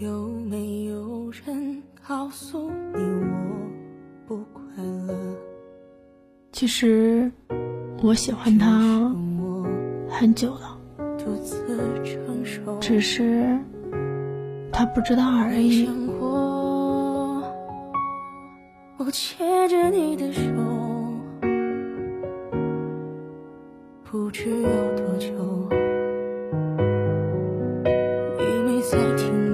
有没有人告诉你我不快乐？其实我喜欢他很久了。只是他不知道而已。我牵着你的手不知有多久你没再听